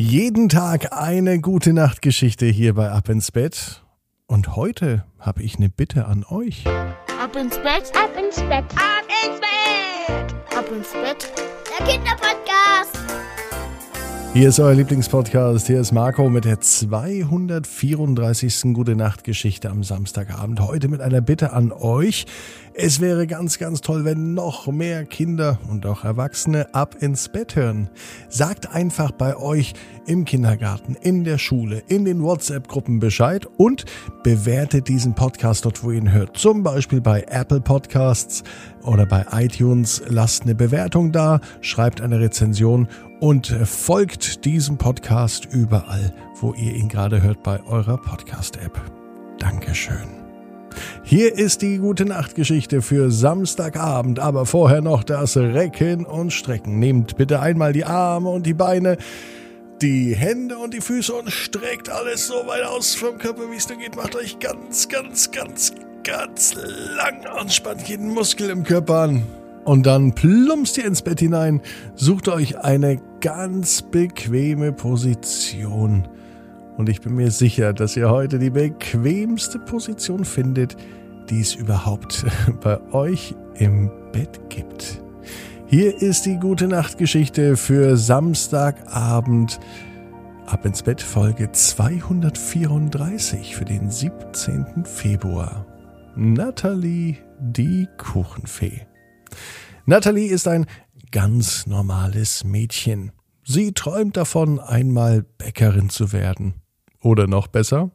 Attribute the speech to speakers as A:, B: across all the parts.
A: Jeden Tag eine gute Nachtgeschichte hier bei Ab ins Bett. Und heute habe ich eine Bitte an euch.
B: Ab ins Bett, ab ins Bett, ab ins Bett, ab ins Bett. Der Kinderpodcast.
A: Hier ist euer Lieblingspodcast. Hier ist Marco mit der 234. Gute Nacht Geschichte am Samstagabend. Heute mit einer Bitte an euch. Es wäre ganz, ganz toll, wenn noch mehr Kinder und auch Erwachsene ab ins Bett hören. Sagt einfach bei euch im Kindergarten, in der Schule, in den WhatsApp-Gruppen Bescheid und bewertet diesen Podcast dort, wo ihr ihn hört. Zum Beispiel bei Apple Podcasts oder bei iTunes. Lasst eine Bewertung da, schreibt eine Rezension und folgt diesem Podcast überall, wo ihr ihn gerade hört bei eurer Podcast-App. Dankeschön. Hier ist die gute Nachtgeschichte für Samstagabend, aber vorher noch das Recken und Strecken. Nehmt bitte einmal die Arme und die Beine, die Hände und die Füße und streckt alles so weit aus vom Körper, wie es nur geht. Macht euch ganz, ganz, ganz, ganz lang und spannt jeden Muskel im Körper an. Und dann plumpst ihr ins Bett hinein, sucht euch eine ganz bequeme Position. Und ich bin mir sicher, dass ihr heute die bequemste Position findet, die es überhaupt bei euch im Bett gibt. Hier ist die gute Nachtgeschichte für Samstagabend. Ab ins Bett Folge 234 für den 17. Februar. Natalie, die Kuchenfee. Natalie ist ein ganz normales Mädchen. Sie träumt davon, einmal Bäckerin zu werden. Oder noch besser,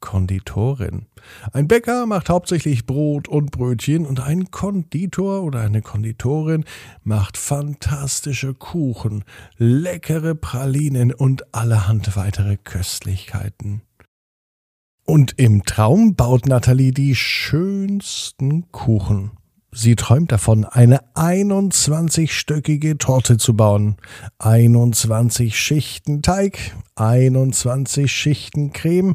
A: Konditorin. Ein Bäcker macht hauptsächlich Brot und Brötchen und ein Konditor oder eine Konditorin macht fantastische Kuchen, leckere Pralinen und allerhand weitere Köstlichkeiten. Und im Traum baut Nathalie die schönsten Kuchen. Sie träumt davon, eine 21-stöckige Torte zu bauen. 21 Schichten Teig, 21 Schichten Creme,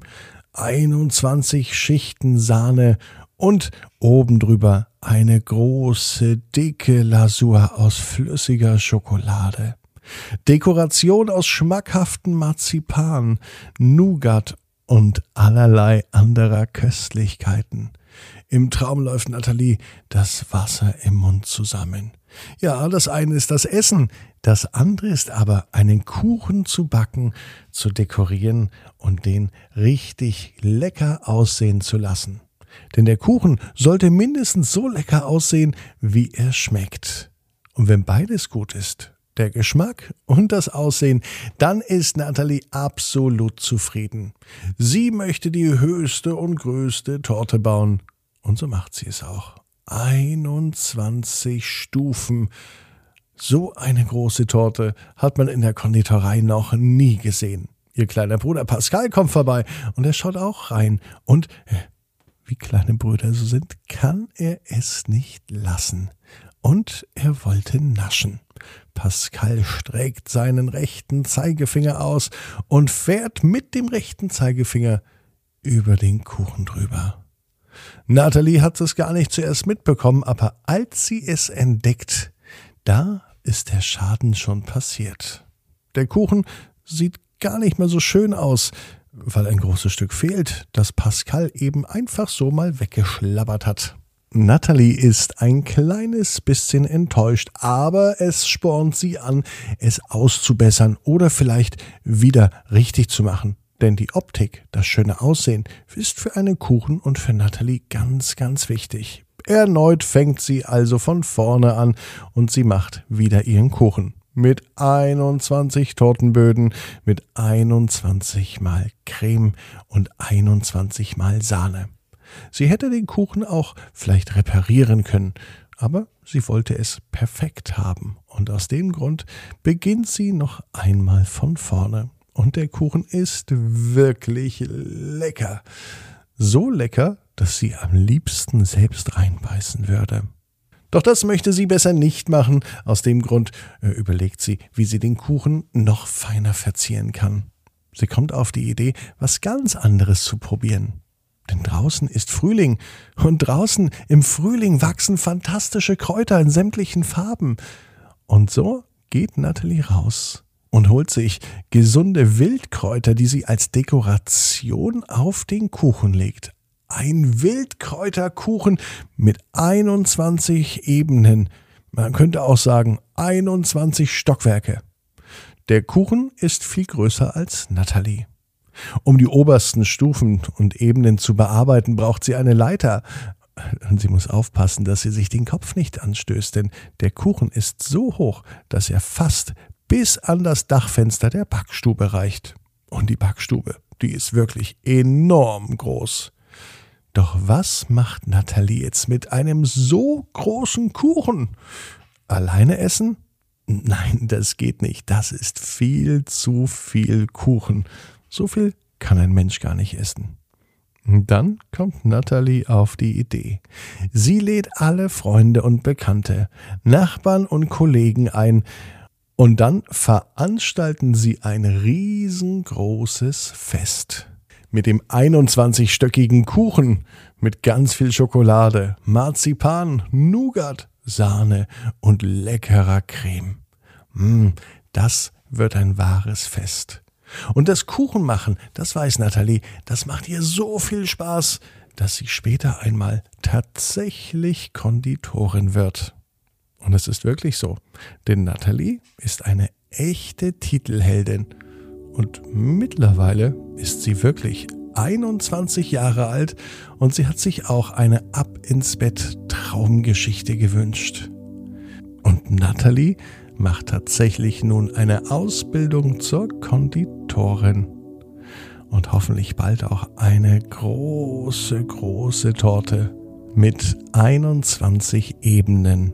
A: 21 Schichten Sahne und oben drüber eine große, dicke Lasur aus flüssiger Schokolade. Dekoration aus schmackhaften Marzipan, Nougat und allerlei anderer Köstlichkeiten. Im Traum läuft Nathalie das Wasser im Mund zusammen. Ja, das eine ist das Essen, das andere ist aber, einen Kuchen zu backen, zu dekorieren und den richtig lecker aussehen zu lassen. Denn der Kuchen sollte mindestens so lecker aussehen, wie er schmeckt. Und wenn beides gut ist, der Geschmack und das Aussehen, dann ist Natalie absolut zufrieden. Sie möchte die höchste und größte Torte bauen und so macht sie es auch. 21 Stufen. So eine große Torte hat man in der Konditorei noch nie gesehen. Ihr kleiner Bruder Pascal kommt vorbei und er schaut auch rein. Und äh, wie kleine Brüder so sind, kann er es nicht lassen. Und er wollte naschen. Pascal streckt seinen rechten Zeigefinger aus und fährt mit dem rechten Zeigefinger über den Kuchen drüber. Natalie hat es gar nicht zuerst mitbekommen, aber als sie es entdeckt, da ist der Schaden schon passiert. Der Kuchen sieht gar nicht mehr so schön aus, weil ein großes Stück fehlt, das Pascal eben einfach so mal weggeschlabbert hat. Natalie ist ein kleines bisschen enttäuscht, aber es spornt sie an, es auszubessern oder vielleicht wieder richtig zu machen. Denn die Optik, das schöne Aussehen, ist für einen Kuchen und für Natalie ganz, ganz wichtig. Erneut fängt sie also von vorne an und sie macht wieder ihren Kuchen. Mit 21 Tortenböden, mit 21 mal Creme und 21 mal Sahne. Sie hätte den Kuchen auch vielleicht reparieren können, aber sie wollte es perfekt haben und aus dem Grund beginnt sie noch einmal von vorne. Und der Kuchen ist wirklich lecker. So lecker, dass sie am liebsten selbst reinbeißen würde. Doch das möchte sie besser nicht machen. Aus dem Grund äh, überlegt sie, wie sie den Kuchen noch feiner verzieren kann. Sie kommt auf die Idee, was ganz anderes zu probieren. Denn draußen ist Frühling und draußen im Frühling wachsen fantastische Kräuter in sämtlichen Farben. Und so geht Natalie raus und holt sich gesunde Wildkräuter, die sie als Dekoration auf den Kuchen legt. Ein Wildkräuterkuchen mit 21 Ebenen. Man könnte auch sagen 21 Stockwerke. Der Kuchen ist viel größer als Natalie. Um die obersten Stufen und Ebenen zu bearbeiten, braucht sie eine Leiter. Und sie muss aufpassen, dass sie sich den Kopf nicht anstößt, denn der Kuchen ist so hoch, dass er fast bis an das Dachfenster der Backstube reicht. Und die Backstube, die ist wirklich enorm groß. Doch was macht Nathalie jetzt mit einem so großen Kuchen? Alleine essen? Nein, das geht nicht. Das ist viel zu viel Kuchen. So viel kann ein Mensch gar nicht essen. Dann kommt Natalie auf die Idee. Sie lädt alle Freunde und Bekannte, Nachbarn und Kollegen ein, und dann veranstalten sie ein riesengroßes Fest mit dem 21-stöckigen Kuchen, mit ganz viel Schokolade, Marzipan, Nougat, Sahne und leckerer Creme. Mm, das wird ein wahres Fest. Und das Kuchenmachen, das weiß Nathalie, das macht ihr so viel Spaß, dass sie später einmal tatsächlich Konditorin wird. Und es ist wirklich so, denn Nathalie ist eine echte Titelheldin. Und mittlerweile ist sie wirklich 21 Jahre alt. Und sie hat sich auch eine Ab ins Bett Traumgeschichte gewünscht. Und Natalie macht tatsächlich nun eine Ausbildung zur Konditorin. Und hoffentlich bald auch eine große, große Torte mit 21 Ebenen